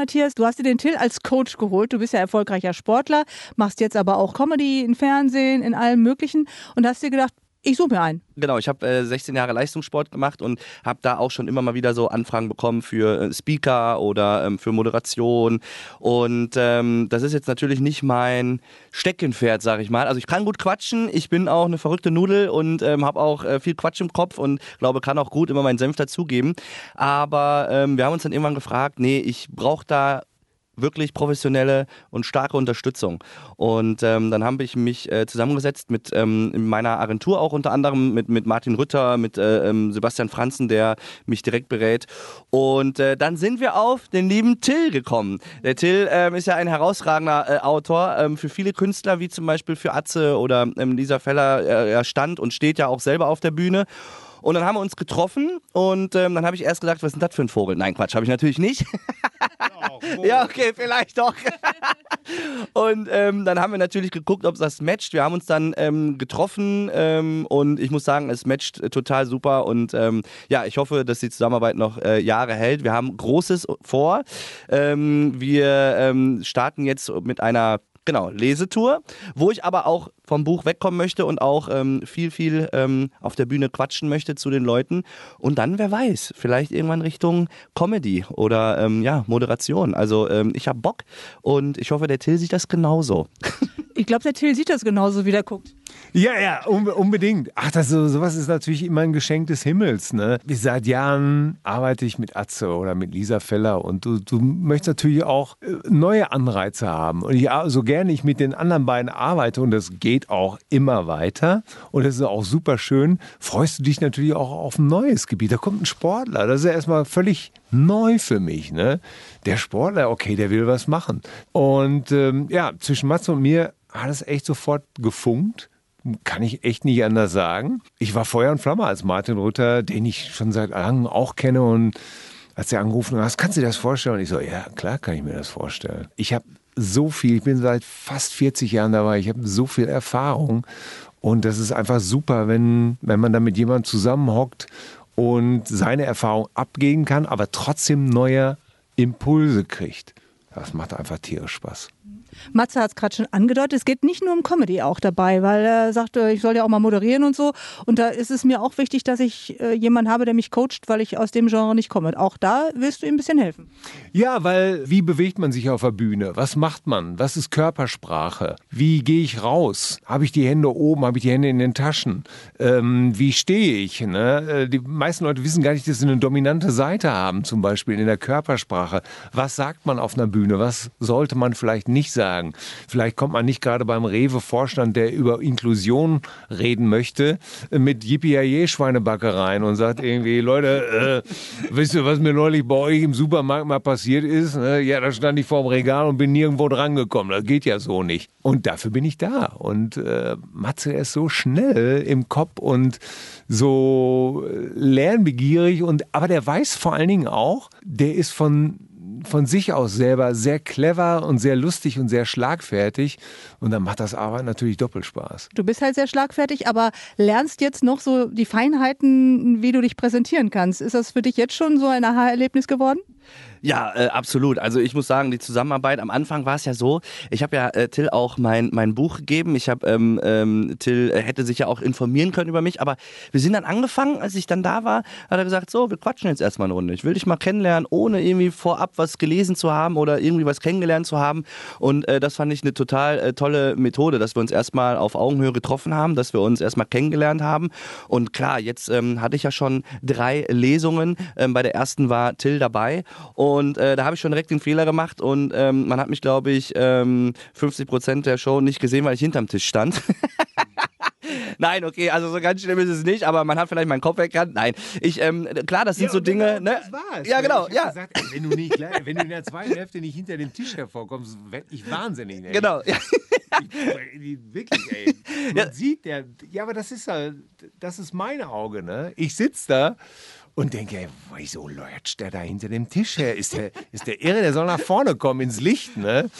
Matthias, du hast dir den Till als Coach geholt. Du bist ja erfolgreicher Sportler, machst jetzt aber auch Comedy in Fernsehen, in allem Möglichen und hast dir gedacht, ich suche mir einen. Genau, ich habe äh, 16 Jahre Leistungssport gemacht und habe da auch schon immer mal wieder so Anfragen bekommen für äh, Speaker oder ähm, für Moderation. Und ähm, das ist jetzt natürlich nicht mein Steckenpferd, sage ich mal. Also ich kann gut quatschen, ich bin auch eine verrückte Nudel und ähm, habe auch äh, viel Quatsch im Kopf und glaube, kann auch gut immer meinen Senf dazugeben. Aber ähm, wir haben uns dann irgendwann gefragt, nee, ich brauche da wirklich professionelle und starke Unterstützung. Und ähm, dann habe ich mich äh, zusammengesetzt mit ähm, meiner Agentur auch unter anderem, mit, mit Martin Rütter, mit äh, ähm, Sebastian Franzen, der mich direkt berät. Und äh, dann sind wir auf den lieben Till gekommen. Der Till ähm, ist ja ein herausragender äh, Autor ähm, für viele Künstler, wie zum Beispiel für Atze oder ähm, Lisa Feller. er stand und steht ja auch selber auf der Bühne. Und dann haben wir uns getroffen und ähm, dann habe ich erst gesagt, was ist denn das für ein Vogel? Nein, Quatsch, habe ich natürlich nicht. ja, okay, vielleicht doch. und ähm, dann haben wir natürlich geguckt, ob das matcht. Wir haben uns dann ähm, getroffen ähm, und ich muss sagen, es matcht total super und ähm, ja, ich hoffe, dass die Zusammenarbeit noch äh, Jahre hält. Wir haben Großes vor. Ähm, wir starten jetzt mit einer Genau, Lesetour, wo ich aber auch vom Buch wegkommen möchte und auch ähm, viel, viel ähm, auf der Bühne quatschen möchte zu den Leuten. Und dann, wer weiß, vielleicht irgendwann Richtung Comedy oder ähm, ja, Moderation. Also ähm, ich habe Bock und ich hoffe, der Till sieht das genauso. Ich glaube, der Till sieht das genauso, wie der guckt. Ja, ja, unbedingt. Ach, das, sowas ist natürlich immer ein Geschenk des Himmels. Ne? Seit Jahren arbeite ich mit Atze oder mit Lisa Feller und du, du möchtest natürlich auch äh, neue Anreize haben. Und ich, so gerne ich mit den anderen beiden arbeite und das geht auch immer weiter und das ist auch super schön, freust du dich natürlich auch auf ein neues Gebiet. Da kommt ein Sportler, das ist ja erstmal völlig neu für mich. Ne? Der Sportler, okay, der will was machen. Und ähm, ja, zwischen Matze und mir hat es echt sofort gefunkt kann ich echt nicht anders sagen. Ich war Feuer und Flamme als Martin Rütter, den ich schon seit langem auch kenne und als er angerufen hat, kannst du dir das vorstellen? Und ich so, ja, klar kann ich mir das vorstellen. Ich habe so viel, ich bin seit fast 40 Jahren dabei, ich habe so viel Erfahrung und das ist einfach super, wenn, wenn man da mit jemandem zusammenhockt und seine Erfahrung abgeben kann, aber trotzdem neue Impulse kriegt. Das macht einfach tierisch Spaß. Matze hat es gerade schon angedeutet, es geht nicht nur um Comedy auch dabei, weil er sagte, ich soll ja auch mal moderieren und so. Und da ist es mir auch wichtig, dass ich äh, jemanden habe, der mich coacht, weil ich aus dem Genre nicht komme. Auch da willst du ihm ein bisschen helfen. Ja, weil wie bewegt man sich auf der Bühne? Was macht man? Was ist Körpersprache? Wie gehe ich raus? Habe ich die Hände oben? Habe ich die Hände in den Taschen? Ähm, wie stehe ich? Ne? Äh, die meisten Leute wissen gar nicht, dass sie eine dominante Seite haben, zum Beispiel in der Körpersprache. Was sagt man auf einer Bühne? Was sollte man vielleicht nicht sagen? Sagen. Vielleicht kommt man nicht gerade beim Rewe-Vorstand, der über Inklusion reden möchte, mit Yippie-Schweinebackereien und sagt irgendwie, Leute, äh, wisst ihr, was mir neulich bei euch im Supermarkt mal passiert ist? Ne? Ja, da stand ich vor dem Regal und bin nirgendwo drangekommen. Das geht ja so nicht. Und dafür bin ich da. Und äh, Matze ist so schnell im Kopf und so lernbegierig und aber der weiß vor allen Dingen auch, der ist von von sich aus selber sehr clever und sehr lustig und sehr schlagfertig. Und dann macht das Arbeit natürlich doppelt Spaß. Du bist halt sehr schlagfertig, aber lernst jetzt noch so die Feinheiten, wie du dich präsentieren kannst. Ist das für dich jetzt schon so ein Aha-Erlebnis geworden? Ja, äh, absolut. Also ich muss sagen, die Zusammenarbeit am Anfang war es ja so. Ich habe ja äh, Till auch mein, mein Buch gegeben. Ich habe ähm, ähm, Till äh, hätte sich ja auch informieren können über mich, aber wir sind dann angefangen, als ich dann da war, hat er gesagt, so, wir quatschen jetzt erstmal eine Runde. Ich will dich mal kennenlernen, ohne irgendwie vorab was gelesen zu haben oder irgendwie was kennengelernt zu haben. Und äh, das fand ich eine total äh, tolle Methode, dass wir uns erstmal auf Augenhöhe getroffen haben, dass wir uns erstmal kennengelernt haben. Und klar, jetzt ähm, hatte ich ja schon drei Lesungen. Ähm, bei der ersten war Till dabei und äh, da habe ich schon direkt den Fehler gemacht und ähm, man hat mich, glaube ich, ähm, 50 Prozent der Show nicht gesehen, weil ich hinterm Tisch stand. Nein, okay, also so ganz schlimm ist es nicht, aber man hat vielleicht meinen Kopf weggerannt. Nein, ich, ähm, klar, das sind ja, so Dinge. Genau, ne? Das war's. Ja, genau, ich ja. Gesagt, ey, wenn, du nicht, wenn du in der zweiten Hälfte nicht hinter dem Tisch hervorkommst, werde ich wahnsinnig. Ey. Genau. Ja. Ich, wirklich, ey. Man ja. sieht, der, ja, aber das ist halt, das ist mein Auge, ne? Ich sitze da und denke, ey, wieso leucht der da hinter dem Tisch her? Ist der, ist der irre, der soll nach vorne kommen ins Licht, ne?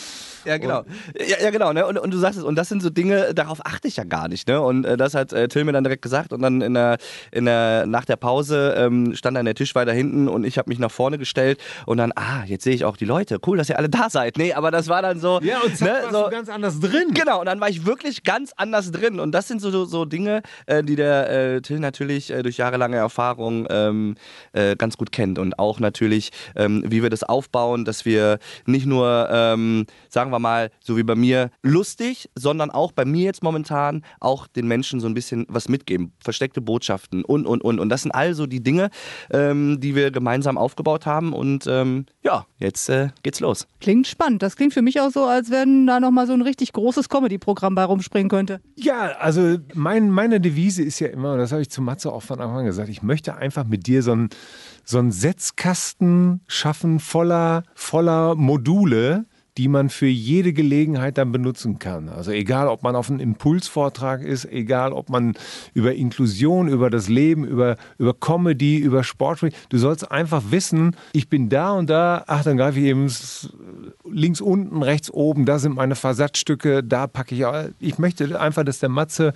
Ja, genau. Ja, ja genau. Ne? Und, und du sagst es, und das sind so Dinge, darauf achte ich ja gar nicht. Ne? Und äh, das hat äh, Till mir dann direkt gesagt. Und dann in der, in der, nach der Pause ähm, stand dann der Tisch weiter hinten und ich habe mich nach vorne gestellt und dann, ah, jetzt sehe ich auch die Leute. Cool, dass ihr alle da seid. Nee, aber das war dann so. Ja, und zack, ne, warst so, du ganz anders drin. Genau, und dann war ich wirklich ganz anders drin. Und das sind so, so, so Dinge, äh, die der äh, Till natürlich äh, durch jahrelange Erfahrung ähm, äh, ganz gut kennt. Und auch natürlich, ähm, wie wir das aufbauen, dass wir nicht nur, ähm, sagen wir mal, so wie bei mir, lustig, sondern auch bei mir jetzt momentan auch den Menschen so ein bisschen was mitgeben. Versteckte Botschaften und, und, und. Und das sind also die Dinge, ähm, die wir gemeinsam aufgebaut haben. Und ähm, ja, jetzt äh, geht's los. Klingt spannend. Das klingt für mich auch so, als wenn da nochmal so ein richtig großes Comedy-Programm bei rumspringen könnte. Ja, also mein, meine Devise ist ja immer, und das habe ich zu Matze auch von Anfang an gesagt, ich möchte einfach mit dir so ein so einen Setzkasten schaffen voller, voller Module, die man für jede Gelegenheit dann benutzen kann. Also egal, ob man auf einem Impulsvortrag ist, egal, ob man über Inklusion, über das Leben, über, über Comedy, über Sport spricht. Du sollst einfach wissen, ich bin da und da, ach, dann greife ich eben links unten, rechts oben, da sind meine Versatzstücke, da packe ich. Ich möchte einfach, dass der Matze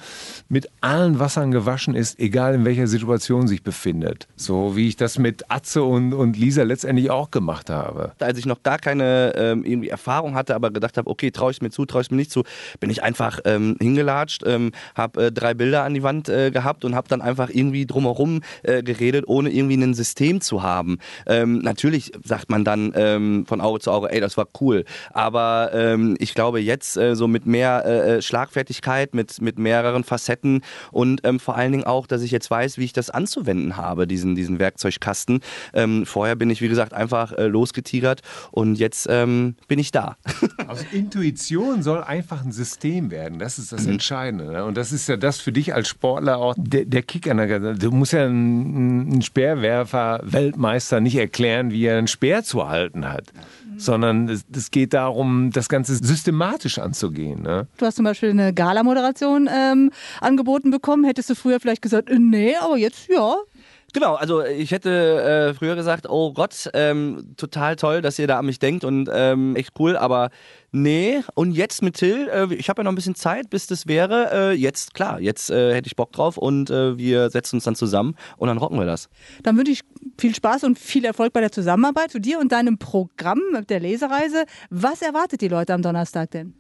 mit allen Wassern gewaschen ist, egal in welcher Situation sich befindet. So wie ich das mit Atze und, und Lisa letztendlich auch gemacht habe. Als ich noch gar keine ähm, irgendwie Erfahrung Erfahrung hatte, aber gedacht habe, okay, traue ich mir zu, traue ich mir nicht zu, bin ich einfach ähm, hingelatscht, ähm, habe äh, drei Bilder an die Wand äh, gehabt und habe dann einfach irgendwie drumherum äh, geredet, ohne irgendwie ein System zu haben. Ähm, natürlich sagt man dann ähm, von Auge zu Auge, ey, das war cool, aber ähm, ich glaube jetzt äh, so mit mehr äh, äh, Schlagfertigkeit, mit, mit mehreren Facetten und ähm, vor allen Dingen auch, dass ich jetzt weiß, wie ich das anzuwenden habe, diesen, diesen Werkzeugkasten. vorher bin ich, wie gesagt, einfach losgetigert und jetzt bin ich da. Also Intuition soll einfach ein System werden. Das ist das mhm. Entscheidende. Ne? Und das ist ja das für dich als Sportler auch der, der Kick an der Du musst ja einen, Speerwerfer, Weltmeister nicht erklären, wie er einen Speer zu halten hat sondern es, es, geht darum, das Ganze systematisch anzugehen. Ne? Du hast zum Beispiel eine Gala-Moderation ähm, angeboten bekommen. Hättest du früher vielleicht gesagt, äh, nee, aber jetzt ja. Genau, also ich hätte äh, früher gesagt, oh Gott, ähm, total toll, dass ihr da an mich denkt und ähm, echt cool, aber nee. Und jetzt mit Till, äh, ich habe ja noch ein bisschen Zeit, bis das wäre. Äh, jetzt, klar, jetzt äh, hätte ich Bock drauf und äh, wir setzen uns dann zusammen und dann rocken wir das. Dann wünsche ich viel Spaß und viel Erfolg bei der Zusammenarbeit zu dir und deinem Programm der Lesereise. Was erwartet die Leute am Donnerstag denn?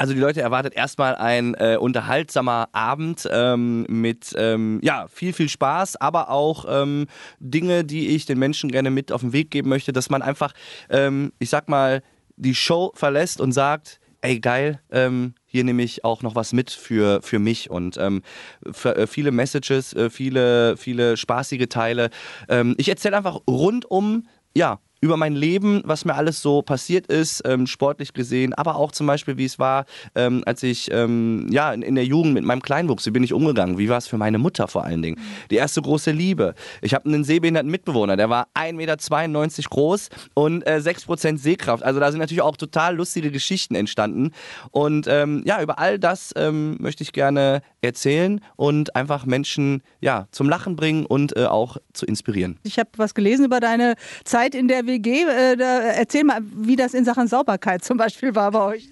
Also die Leute erwartet erstmal ein äh, unterhaltsamer Abend ähm, mit ähm, ja viel viel Spaß, aber auch ähm, Dinge, die ich den Menschen gerne mit auf den Weg geben möchte, dass man einfach, ähm, ich sag mal, die Show verlässt und sagt, ey geil, ähm, hier nehme ich auch noch was mit für, für mich und ähm, für, äh, viele Messages, äh, viele, viele spaßige Teile. Ähm, ich erzähle einfach rundum, ja, über mein Leben, was mir alles so passiert ist, ähm, sportlich gesehen, aber auch zum Beispiel, wie es war, ähm, als ich ähm, ja in, in, der Jugend mit meinem Kleinwuchs, wie bin ich umgegangen, wie war es für meine Mutter vor allen Dingen. Die erste große Liebe. Ich habe einen sehbehinderten Mitbewohner, der war 1,92 Meter groß und äh, 6% Sehkraft. Also da sind natürlich auch total lustige Geschichten entstanden. Und ähm, ja, über all das ähm, möchte ich gerne erzählen und einfach Menschen ja zum Lachen bringen und äh, auch zu inspirieren. Ich habe was gelesen über deine Zeit in der WG. Äh, erzähl mal, wie das in Sachen Sauberkeit zum Beispiel war bei euch.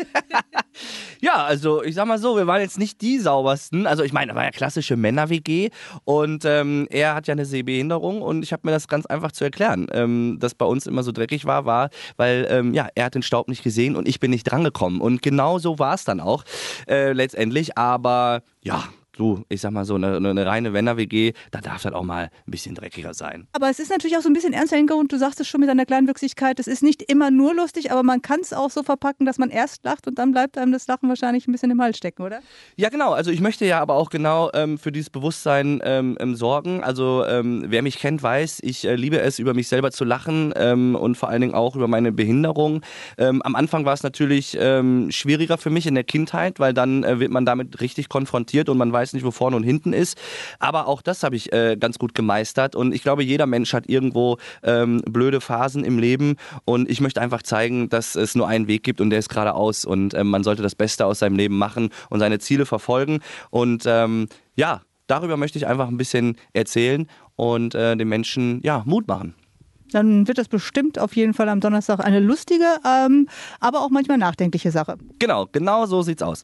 ja, also ich sag mal so, wir waren jetzt nicht die saubersten. Also ich meine, war ja klassische Männer-WG und ähm, er hat ja eine Sehbehinderung und ich habe mir das ganz einfach zu erklären. Ähm, dass bei uns immer so dreckig war, war, weil ähm, ja, er hat den Staub nicht gesehen und ich bin nicht drangekommen. Und genau so war es dann auch äh, letztendlich. Aber ja, du, ich sag mal so, eine, eine reine Wenner-WG, da darf das auch mal ein bisschen dreckiger sein. Aber es ist natürlich auch so ein bisschen ernster Hintergrund. Du sagst es schon mit deiner Kleinwüchsigkeit. Es ist nicht immer nur lustig, aber man kann es auch so verpacken, dass man erst lacht und dann bleibt einem das Lachen wahrscheinlich ein bisschen im Hals stecken, oder? Ja, genau. Also ich möchte ja aber auch genau ähm, für dieses Bewusstsein ähm, ähm sorgen. Also ähm, wer mich kennt, weiß, ich äh, liebe es, über mich selber zu lachen ähm, und vor allen Dingen auch über meine Behinderung. Ähm, am Anfang war es natürlich schwieriger für mich in der Kindheit, weil dann äh, wird man damit richtig konfrontiert und man weiß, weiß nicht, wo vorne und hinten ist. Aber auch das habe ich äh, ganz gut gemeistert. Und ich glaube, jeder Mensch hat irgendwo ähm, blöde Phasen im Leben. Und ich möchte einfach zeigen, dass es nur einen Weg gibt und der ist geradeaus. Und ähm, man sollte das Beste aus seinem Leben machen und seine Ziele verfolgen. Und ähm, ja, darüber möchte ich einfach ein bisschen erzählen und äh, den Menschen ja, Mut machen. Dann wird das bestimmt auf jeden Fall am Donnerstag eine lustige, ähm, aber auch manchmal nachdenkliche Sache. Genau, genau so sieht's aus.